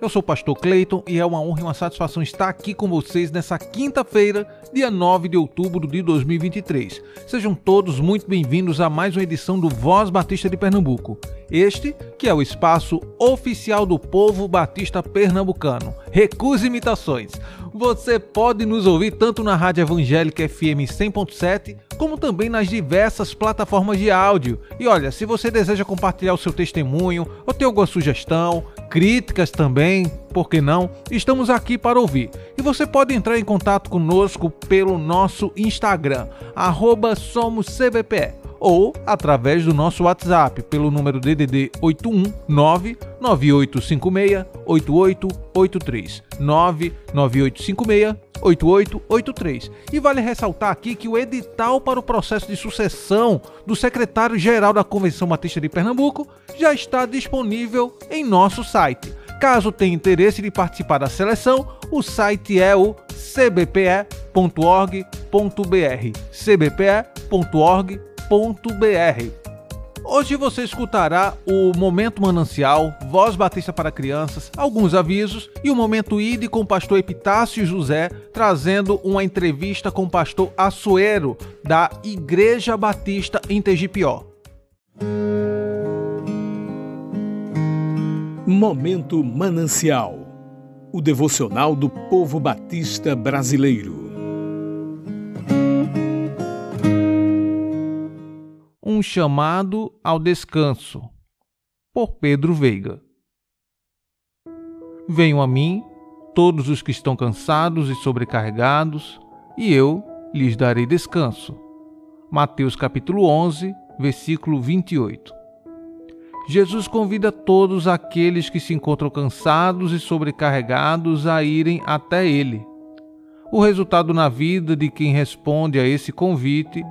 eu sou o pastor Clayton e é uma honra e uma satisfação estar aqui com vocês nessa quinta-feira, dia 9 de outubro de 2023. Sejam todos muito bem-vindos a mais uma edição do Voz Batista de Pernambuco. Este que é o espaço oficial do povo batista pernambucano. Recusa imitações. Você pode nos ouvir tanto na Rádio Evangélica FM 100.7, como também nas diversas plataformas de áudio. E olha, se você deseja compartilhar o seu testemunho ou ter alguma sugestão, críticas também, por que não? Estamos aqui para ouvir. E você pode entrar em contato conosco pelo nosso Instagram, SomosCBPE, ou através do nosso WhatsApp pelo número DDD 819 9856 8883 99856 8883. E vale ressaltar aqui que o edital para o processo de sucessão do secretário-geral da Convenção Batista de Pernambuco já está disponível em nosso site. Caso tenha interesse de participar da seleção, o site é o cbpe.org.br. cbpe.org.br. Hoje você escutará o Momento Manancial, Voz Batista para Crianças, alguns avisos e o Momento ID com o pastor Epitácio José, trazendo uma entrevista com o pastor Assuero, da Igreja Batista em Tegipió. Momento Manancial o devocional do povo batista brasileiro. Um chamado ao descanso, por Pedro Veiga. Venham a mim, todos os que estão cansados e sobrecarregados, e eu lhes darei descanso. Mateus capítulo 11, versículo 28. Jesus convida todos aqueles que se encontram cansados e sobrecarregados a irem até Ele. O resultado na vida de quem responde a esse convite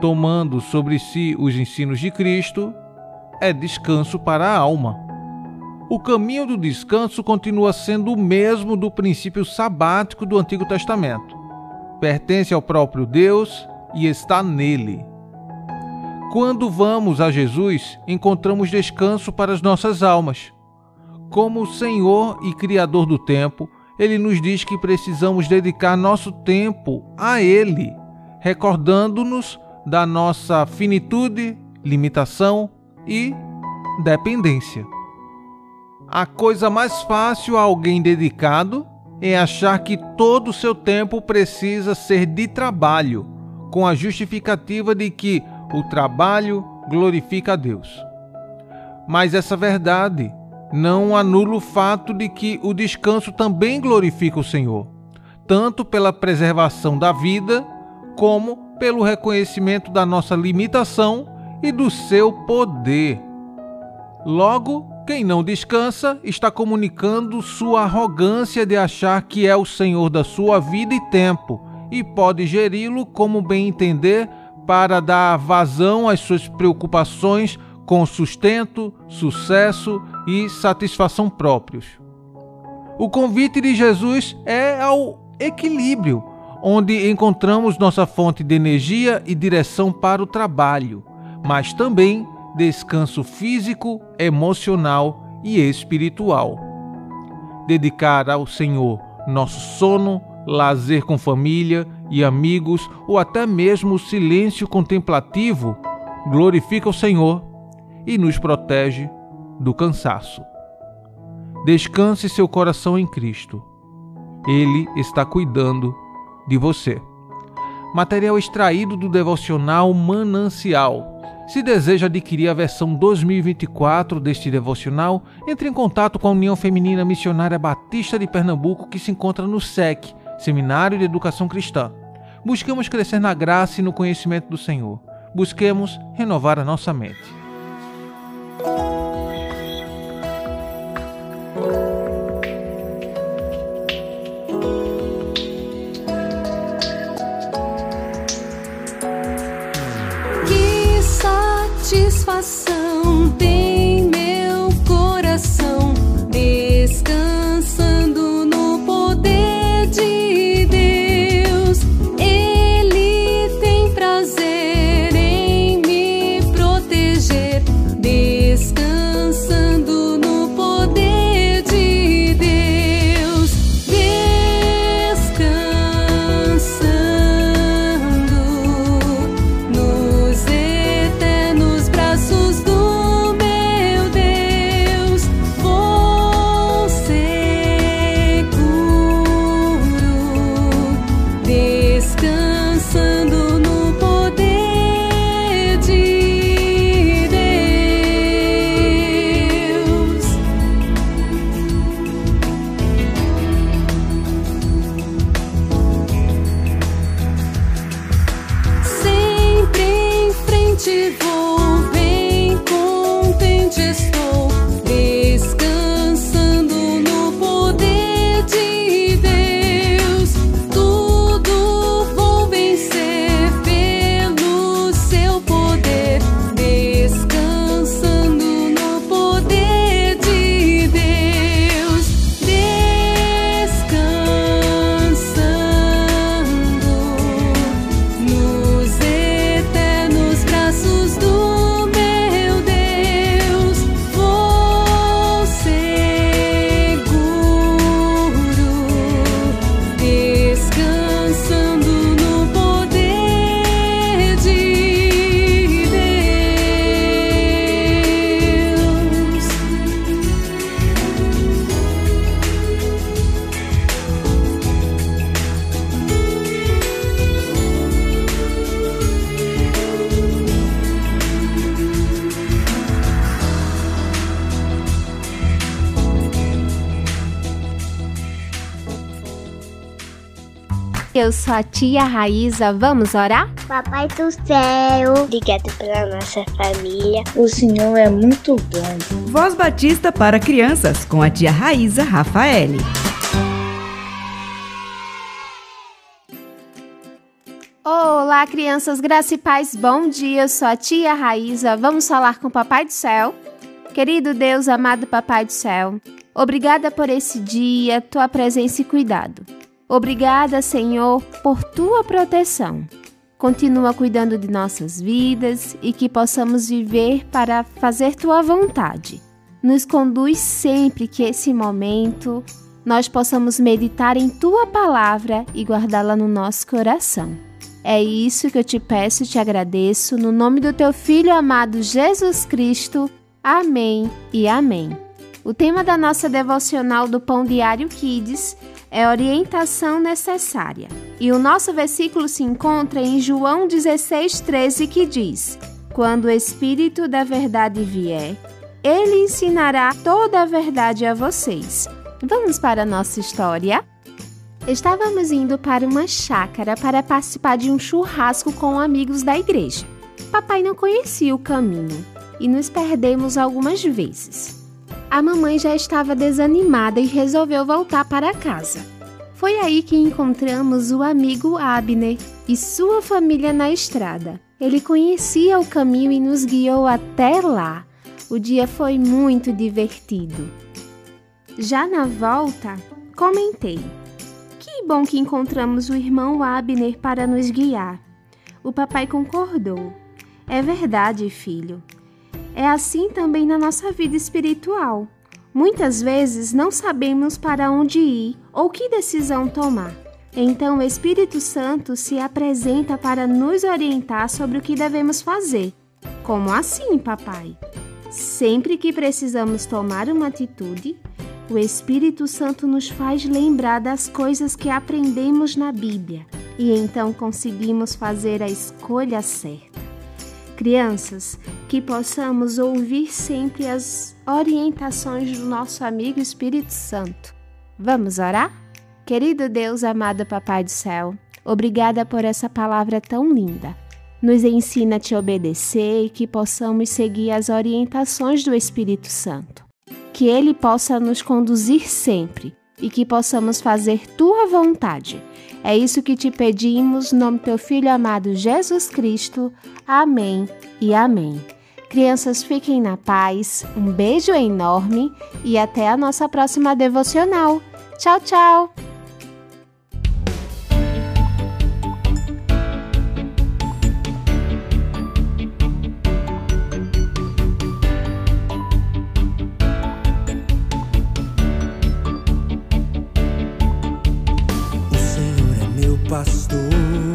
tomando sobre si os ensinos de Cristo, é descanso para a alma. O caminho do descanso continua sendo o mesmo do princípio sabático do Antigo Testamento. Pertence ao próprio Deus e está nele. Quando vamos a Jesus, encontramos descanso para as nossas almas. Como Senhor e Criador do tempo, ele nos diz que precisamos dedicar nosso tempo a Ele, recordando-nos da nossa finitude, limitação e dependência. A coisa mais fácil a alguém dedicado é achar que todo o seu tempo precisa ser de trabalho, com a justificativa de que o trabalho glorifica a Deus. Mas essa verdade não anula o fato de que o descanso também glorifica o Senhor, tanto pela preservação da vida, como pelo reconhecimento da nossa limitação e do seu poder. Logo, quem não descansa está comunicando sua arrogância de achar que é o senhor da sua vida e tempo e pode geri-lo como bem entender para dar vazão às suas preocupações com sustento, sucesso e satisfação próprios. O convite de Jesus é ao equilíbrio onde encontramos nossa fonte de energia e direção para o trabalho, mas também descanso físico, emocional e espiritual. Dedicar ao Senhor nosso sono, lazer com família e amigos ou até mesmo o silêncio contemplativo glorifica o Senhor e nos protege do cansaço. Descanse seu coração em Cristo. Ele está cuidando de você. Material extraído do devocional Manancial. Se deseja adquirir a versão 2024 deste devocional, entre em contato com a União Feminina Missionária Batista de Pernambuco, que se encontra no SEC, Seminário de Educação Cristã. Busquemos crescer na graça e no conhecimento do Senhor. Busquemos renovar a nossa mente. Que satisfação! Eu sou a tia Raíza, vamos orar? Papai do céu, obrigado pela nossa família. O Senhor é muito bom. Voz Batista para crianças com a tia Raíza Rafaele. Olá, crianças, graça e paz, bom dia. Eu sou a tia Raíza. Vamos falar com o Papai do Céu? Querido Deus, amado Papai do Céu, obrigada por esse dia, tua presença e cuidado. Obrigada, Senhor, por tua proteção. Continua cuidando de nossas vidas e que possamos viver para fazer tua vontade. Nos conduz sempre que esse momento nós possamos meditar em tua palavra e guardá-la no nosso coração. É isso que eu te peço e te agradeço, no nome do teu filho amado Jesus Cristo. Amém e amém. O tema da nossa devocional do Pão Diário Kids é orientação necessária. E o nosso versículo se encontra em João 16,13, que diz: Quando o Espírito da Verdade vier, ele ensinará toda a verdade a vocês. Vamos para a nossa história? Estávamos indo para uma chácara para participar de um churrasco com amigos da igreja. Papai não conhecia o caminho e nos perdemos algumas vezes. A mamãe já estava desanimada e resolveu voltar para casa. Foi aí que encontramos o amigo Abner e sua família na estrada. Ele conhecia o caminho e nos guiou até lá. O dia foi muito divertido. Já na volta, comentei: Que bom que encontramos o irmão Abner para nos guiar. O papai concordou. É verdade, filho. É assim também na nossa vida espiritual. Muitas vezes não sabemos para onde ir ou que decisão tomar. Então o Espírito Santo se apresenta para nos orientar sobre o que devemos fazer. Como assim, papai? Sempre que precisamos tomar uma atitude, o Espírito Santo nos faz lembrar das coisas que aprendemos na Bíblia e então conseguimos fazer a escolha certa. Crianças, que possamos ouvir sempre as orientações do nosso amigo Espírito Santo. Vamos orar? Querido Deus, amado Papai do Céu, obrigada por essa palavra tão linda. Nos ensina a te obedecer e que possamos seguir as orientações do Espírito Santo. Que ele possa nos conduzir sempre e que possamos fazer tua vontade. É isso que te pedimos, no nome teu filho amado Jesus Cristo. Amém e amém. Crianças, fiquem na paz, um beijo enorme e até a nossa próxima devocional. Tchau, tchau! Pastor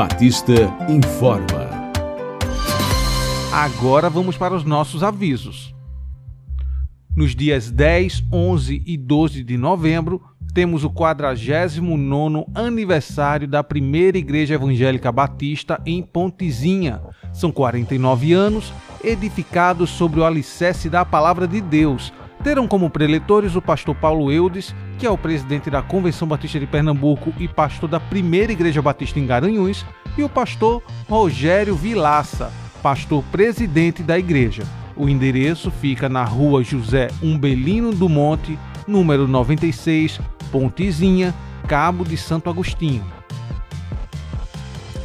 Batista informa. Agora vamos para os nossos avisos. Nos dias 10, 11 e 12 de novembro, temos o 49º aniversário da primeira Igreja Evangélica Batista em Pontezinha. São 49 anos, edificados sobre o alicerce da Palavra de Deus. Terão como preletores o pastor Paulo Eudes, que é o presidente da Convenção Batista de Pernambuco e pastor da primeira Igreja Batista em Garanhuns, e o pastor Rogério Vilaça, pastor presidente da igreja. O endereço fica na rua José Umbelino do Monte, número 96, Pontezinha, Cabo de Santo Agostinho.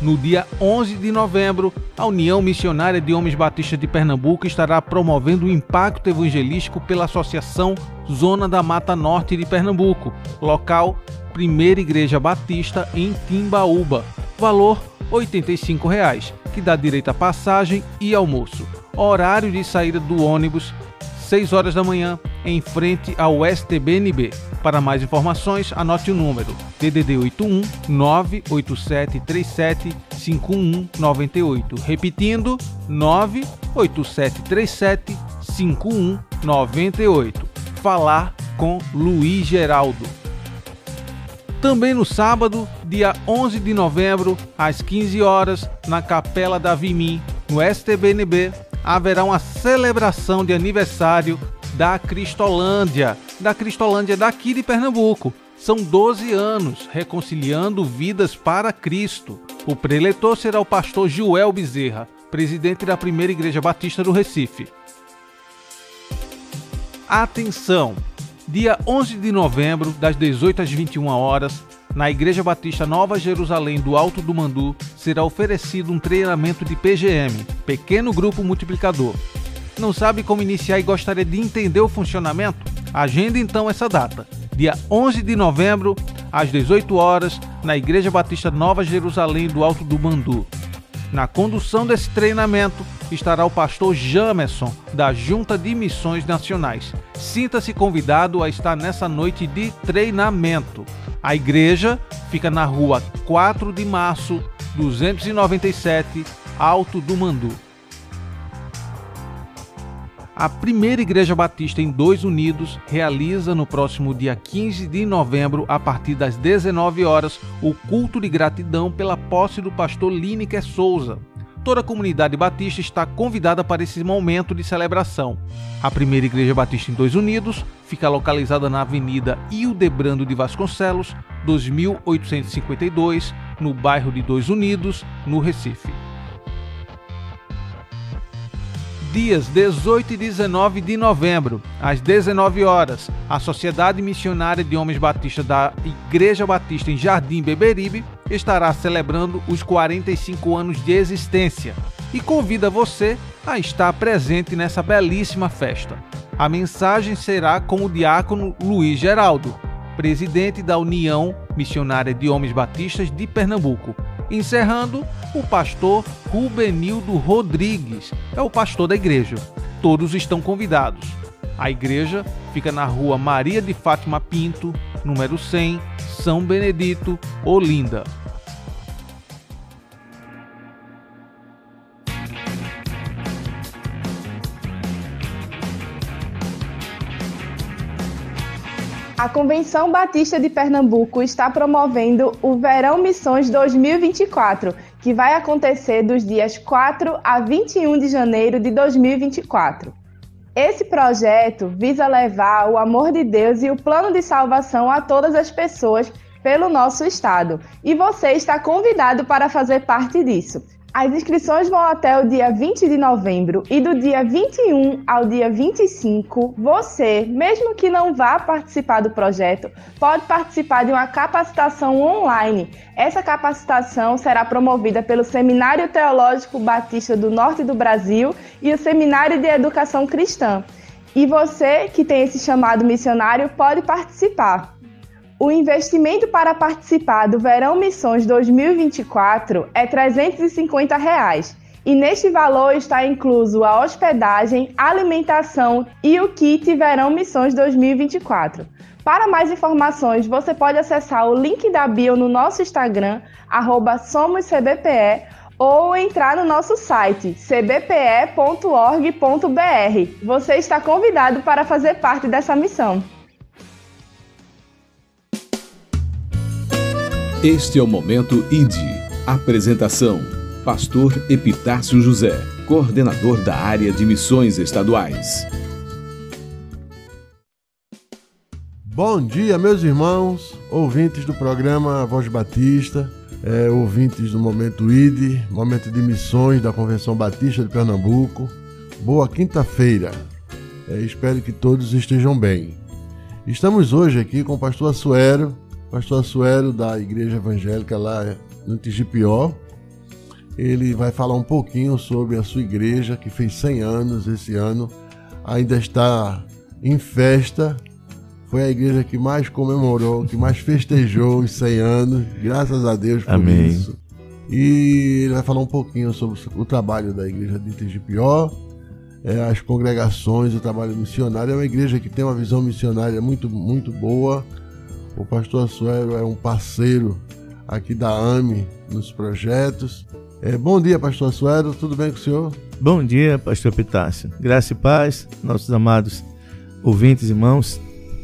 No dia 11 de novembro, a União Missionária de Homens Batistas de Pernambuco estará promovendo o impacto evangelístico pela Associação Zona da Mata Norte de Pernambuco, local Primeira Igreja Batista em Timbaúba. Valor 85 reais, que dá direito a passagem e almoço. Horário de saída do ônibus 6 horas da manhã, em frente ao STBNB. Para mais informações, anote o número DDD 81 98737 5198. Repetindo, 98737 5198. Falar com Luiz Geraldo. Também no sábado, dia 11 de novembro, às 15 horas, na Capela da Vimim, no STBNB, haverá uma celebração de aniversário da Cristolândia, da Cristolândia daqui de Pernambuco. São 12 anos reconciliando vidas para Cristo. O preletor será o pastor Joel Bezerra, presidente da Primeira Igreja Batista do Recife. Atenção! Dia 11 de novembro, das 18 às 21 horas, na Igreja Batista Nova Jerusalém do Alto do Mandu, será oferecido um treinamento de PGM, Pequeno Grupo Multiplicador. Não sabe como iniciar e gostaria de entender o funcionamento? Agenda então essa data, dia 11 de novembro, às 18 horas, na Igreja Batista Nova Jerusalém do Alto do Mandu. Na condução desse treinamento estará o pastor Jamerson, da Junta de Missões Nacionais. Sinta-se convidado a estar nessa noite de treinamento. A igreja fica na rua 4 de março, 297, Alto do Mandu. A primeira Igreja Batista em Dois Unidos realiza no próximo dia 15 de novembro, a partir das 19 horas, o culto de gratidão pela posse do pastor Lineker Souza. Toda a comunidade batista está convidada para esse momento de celebração. A primeira Igreja Batista em Dois Unidos fica localizada na Avenida Ildebrando de Vasconcelos, 2852, no bairro de Dois Unidos, no Recife. Dias 18 e 19 de novembro, às 19 horas, a Sociedade Missionária de Homens Batistas da Igreja Batista em Jardim Beberibe estará celebrando os 45 anos de existência e convida você a estar presente nessa belíssima festa. A mensagem será com o diácono Luiz Geraldo, presidente da União Missionária de Homens Batistas de Pernambuco, Encerrando, o pastor Rubenildo Rodrigues é o pastor da igreja. Todos estão convidados. A igreja fica na rua Maria de Fátima Pinto, número 100, São Benedito, Olinda. A Convenção Batista de Pernambuco está promovendo o Verão Missões 2024, que vai acontecer dos dias 4 a 21 de janeiro de 2024. Esse projeto visa levar o amor de Deus e o plano de salvação a todas as pessoas pelo nosso estado, e você está convidado para fazer parte disso. As inscrições vão até o dia 20 de novembro e do dia 21 ao dia 25, você, mesmo que não vá participar do projeto, pode participar de uma capacitação online. Essa capacitação será promovida pelo Seminário Teológico Batista do Norte do Brasil e o Seminário de Educação Cristã. E você que tem esse chamado missionário pode participar. O investimento para participar do Verão Missões 2024 é 350 reais, e neste valor está incluso a hospedagem, alimentação e o kit Verão Missões 2024. Para mais informações, você pode acessar o link da bio no nosso Instagram, SomosCBPE, ou entrar no nosso site cbpe.org.br. Você está convidado para fazer parte dessa missão. Este é o Momento ID. Apresentação: Pastor Epitácio José, coordenador da área de missões estaduais. Bom dia, meus irmãos, ouvintes do programa Voz Batista, é, ouvintes do Momento ID, Momento de Missões da Convenção Batista de Pernambuco. Boa quinta-feira. É, espero que todos estejam bem. Estamos hoje aqui com o pastor Assuero, pastor Assuero da Igreja Evangélica lá no Tigipió. Ele vai falar um pouquinho sobre a sua igreja, que fez 100 anos esse ano, ainda está em festa. Foi a igreja que mais comemorou, que mais festejou os 100 anos, graças a Deus por Amém. isso. E ele vai falar um pouquinho sobre o trabalho da igreja de Tigipió, é, as congregações, o trabalho missionário. É uma igreja que tem uma visão missionária muito, muito boa o pastor Assuero é um parceiro aqui da AME nos projetos. É, bom dia, pastor Assuero, tudo bem com o senhor? Bom dia, pastor Pitácio. Graça e paz, nossos amados ouvintes, irmãos,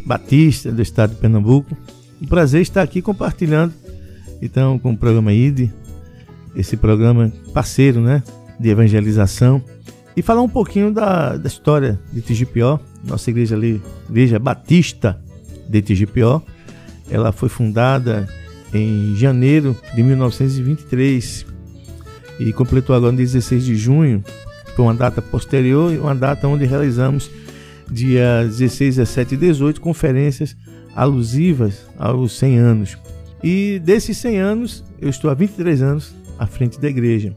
Batista do estado de Pernambuco. Um prazer estar aqui compartilhando, então, com o programa ID, esse programa parceiro, né, de evangelização, e falar um pouquinho da, da história de Tigipió, nossa igreja ali, Igreja Batista de Tigipió, ela foi fundada em janeiro de 1923 e completou agora no 16 de junho. Foi uma data posterior e uma data onde realizamos dia 16, 17 e 18, conferências alusivas aos 100 anos. E desses 100 anos, eu estou há 23 anos à frente da igreja.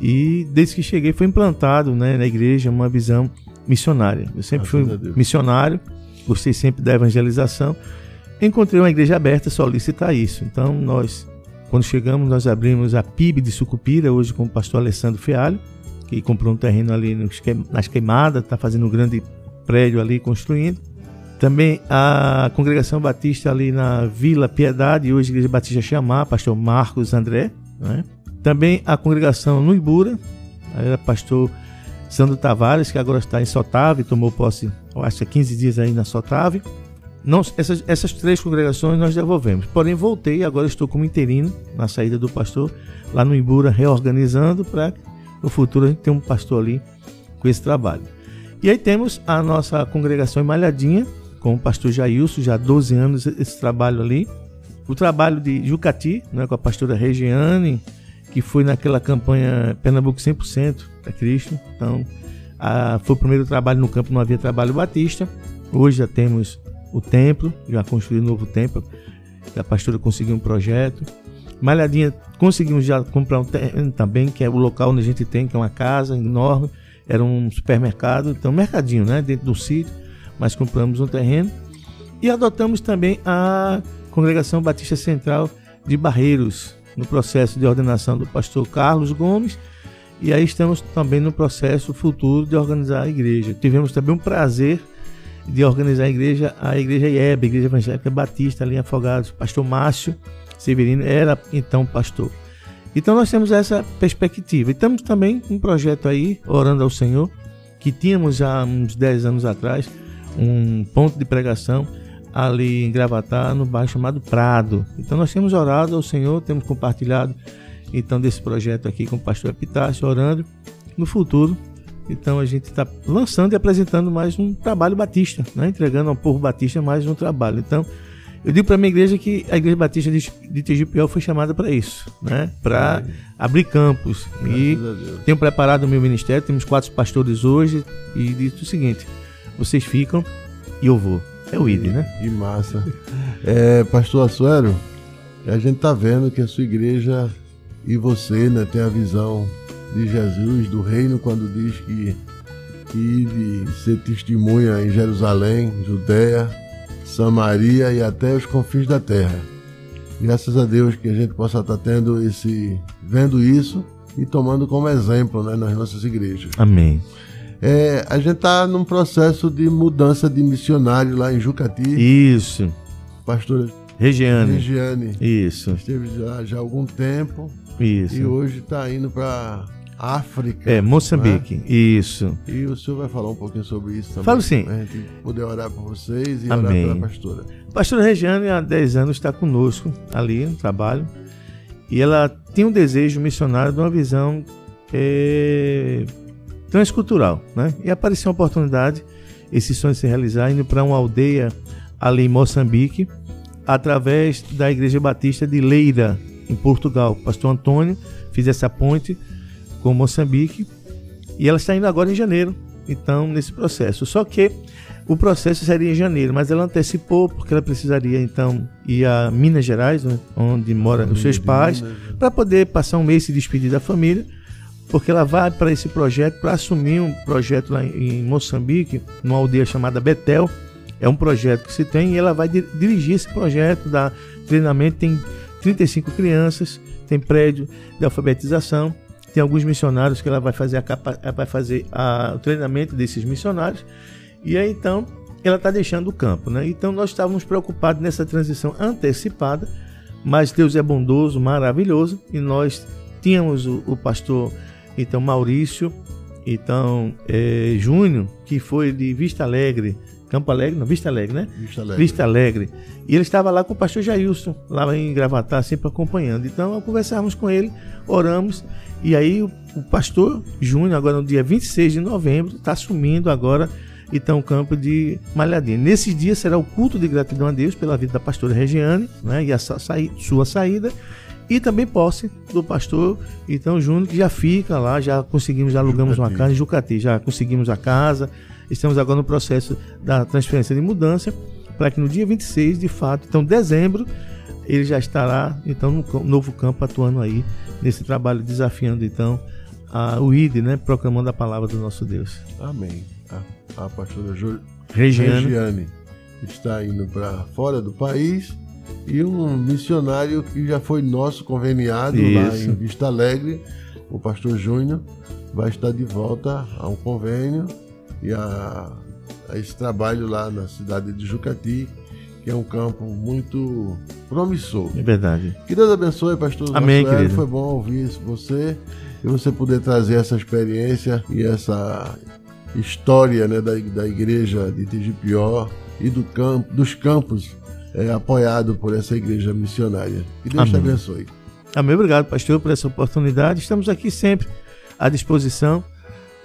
E desde que cheguei foi implantado né, na igreja uma visão missionária. Eu sempre fui missionário, gostei sempre da evangelização. Encontrei uma igreja aberta solicitar isso. Então nós, quando chegamos, nós abrimos a PIB de Sucupira, hoje com o pastor Alessandro Fealho, que comprou um terreno ali nas queimadas, está fazendo um grande prédio ali construindo. Também a congregação batista ali na Vila Piedade, hoje Igreja Batista Chamar, pastor Marcos André. Né? Também a congregação no Ibura, era pastor Sandro Tavares, que agora está em Sotave, tomou posse, eu acho há 15 dias aí na Sotave. Não, essas, essas três congregações nós devolvemos. Porém, voltei agora estou como interino na saída do pastor, lá no Ibura, reorganizando para no futuro a gente ter um pastor ali com esse trabalho. E aí temos a nossa congregação em Malhadinha, com o pastor Jailson, já há 12 anos esse trabalho ali. O trabalho de Jucati, né, com a pastora Regiane, que foi naquela campanha Pernambuco 100% para Cristo. Então, a, foi o primeiro trabalho no campo, não havia trabalho batista. Hoje já temos o templo, já construí um novo templo. A pastora conseguiu um projeto. Malhadinha, conseguimos já comprar um terreno também, que é o local onde a gente tem, que é uma casa enorme. Era um supermercado, então um mercadinho, né, dentro do sítio. Mas compramos um terreno. E adotamos também a Congregação Batista Central de Barreiros, no processo de ordenação do pastor Carlos Gomes. E aí estamos também no processo futuro de organizar a igreja. Tivemos também um prazer de organizar a igreja, a igreja IEB, Igreja Evangélica Batista, ali em Afogados. Pastor Márcio Severino era então pastor. Então nós temos essa perspectiva. E temos também um projeto aí, orando ao Senhor, que tínhamos há uns 10 anos atrás, um ponto de pregação ali em Gravatar, no bairro chamado Prado. Então nós temos orado ao Senhor, temos compartilhado então desse projeto aqui com o pastor Epitácio, orando no futuro. Então a gente está lançando e apresentando mais um trabalho batista, né? entregando ao povo batista mais um trabalho. Então eu digo para a minha igreja que a igreja batista de, de Tegipiel foi chamada para isso, né? Para abrir campos. Graças e tenho preparado o meu ministério, temos quatro pastores hoje e dito o seguinte: vocês ficam e eu vou. É o ID, né? Que massa. É, Pastor Assuero, a gente tá vendo que a sua igreja e você, né, tem a visão de Jesus, do reino, quando diz que, que ser testemunha em Jerusalém, Judéia, Samaria e até os confins da terra. Graças a Deus que a gente possa estar tendo esse, vendo isso e tomando como exemplo né, nas nossas igrejas. Amém. É, a gente está num processo de mudança de missionário lá em Jucati. Isso. Pastora Regiane. Regiane. Isso. Esteve já, já há algum tempo. Isso. E hoje está indo para África. É, Moçambique. Né? Isso. E o senhor vai falar um pouquinho sobre isso também. Falo sim. Para a gente poder orar por vocês e Amém. orar pela pastora. A pastora Regiane, há 10 anos, está conosco ali no trabalho. E ela tem um desejo missionário de uma visão é, transcultural, né? E apareceu uma oportunidade, esse sonho se realizar, indo para uma aldeia ali em Moçambique, através da Igreja Batista de Leira, em Portugal. O pastor Antônio fez essa ponte com Moçambique e ela está indo agora em janeiro, então, nesse processo. Só que o processo seria em janeiro, mas ela antecipou porque ela precisaria então ir a Minas Gerais, né, onde moram os seus pais, para poder passar um mês e se despedir da família porque ela vai para esse projeto, para assumir um projeto lá em Moçambique, numa aldeia chamada Betel. É um projeto que se tem e ela vai dirigir esse projeto, dar treinamento. Tem 35 crianças, tem prédio de alfabetização, tem alguns missionários que ela vai fazer, a, vai fazer a, o treinamento desses missionários. E aí então ela está deixando o campo. Né? Então nós estávamos preocupados nessa transição antecipada, mas Deus é bondoso, maravilhoso, e nós tínhamos o, o pastor então Maurício, então é, Júnior, que foi de Vista Alegre, Campo Alegre, não, Vista Alegre, né? Vista Alegre. Vista Alegre. E ele estava lá com o pastor Jailson, lá em Gravatar, sempre acompanhando. Então, conversávamos com ele, oramos, e aí o, o pastor Júnior, agora no dia 26 de novembro, está assumindo agora então o campo de Malhadinha. Nesse dia será o culto de gratidão a Deus pela vida da pastora Regiane, né, e a sa sua saída, e também posse do pastor então Júnior, que já fica lá, já conseguimos, já alugamos Jucati. uma casa em Jucati, já conseguimos a casa, estamos agora no processo da transferência de mudança para que no dia 26, de fato, então dezembro, ele já estará então no novo campo atuando aí nesse trabalho desafiando então a, o ID, né, proclamando a palavra do nosso Deus. Amém. A, a pastora Ju, Regiane. Regiane está indo para fora do país e um missionário que já foi nosso conveniado lá Isso. em Vista Alegre, o pastor Júnior, vai estar de volta a um convênio e a, a esse trabalho lá na cidade de Jucati, que é um campo muito promissor. É verdade. Que Deus abençoe, pastor. Amém, querido. Foi bom ouvir isso você e você poder trazer essa experiência e essa história né, da, da igreja de Tigipió e do campo, dos campos é, apoiado por essa igreja missionária. Que Deus te Amém. abençoe. Amém. Obrigado, pastor, por essa oportunidade. Estamos aqui sempre à disposição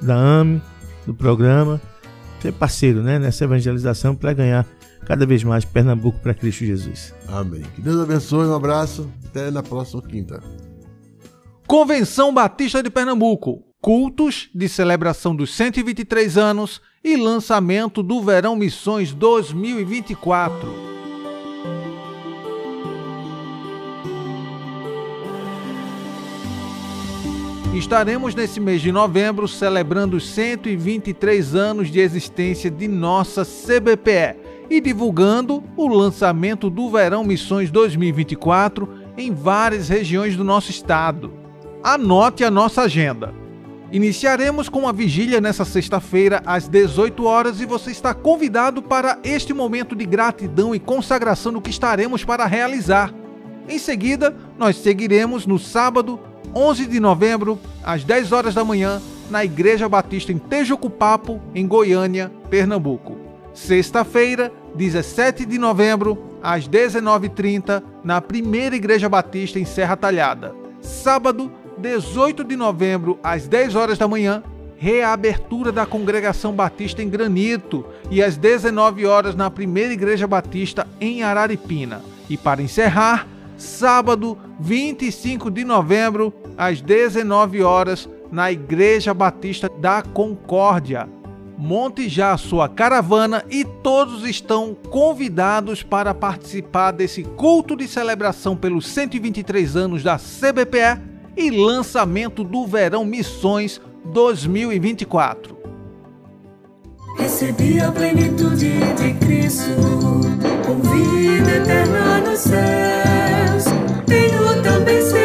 da AME, do programa, ser parceiro né, nessa evangelização para ganhar cada vez mais Pernambuco para Cristo Jesus. Amém. Que Deus abençoe, um abraço. Até na próxima quinta. Convenção Batista de Pernambuco. Cultos de celebração dos 123 anos e lançamento do Verão Missões 2024. Estaremos nesse mês de novembro celebrando os 123 anos de existência de nossa CBPE e divulgando o lançamento do Verão Missões 2024 em várias regiões do nosso estado. Anote a nossa agenda. Iniciaremos com a vigília nessa sexta-feira às 18 horas e você está convidado para este momento de gratidão e consagração no que estaremos para realizar. Em seguida, nós seguiremos no sábado, 11 de novembro, às 10 horas da manhã, na Igreja Batista em Tejucupapo, em Goiânia, Pernambuco. Sexta-feira, 17 de novembro, às 19h30, na Primeira Igreja Batista em Serra Talhada. Sábado, 18 de novembro, às 10 horas da manhã, reabertura da Congregação Batista em Granito e às 19 horas na Primeira Igreja Batista em Araripina. E para encerrar, sábado, 25 de novembro, às 19 horas, na Igreja Batista da Concórdia. Monte já a sua caravana e todos estão convidados para participar desse culto de celebração pelos 123 anos da CBPE e lançamento do Verão Missões 2024. Recebi a plenitude de Cristo, com vida eterna nos céus. Tenho também seus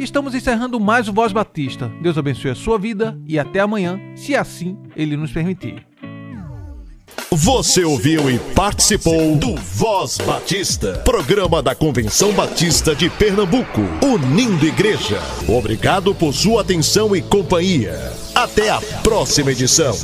Estamos encerrando mais o Voz Batista. Deus abençoe a sua vida e até amanhã, se assim Ele nos permitir. Você ouviu e participou do Voz Batista, programa da Convenção Batista de Pernambuco, unindo igreja. Obrigado por sua atenção e companhia. Até a próxima edição.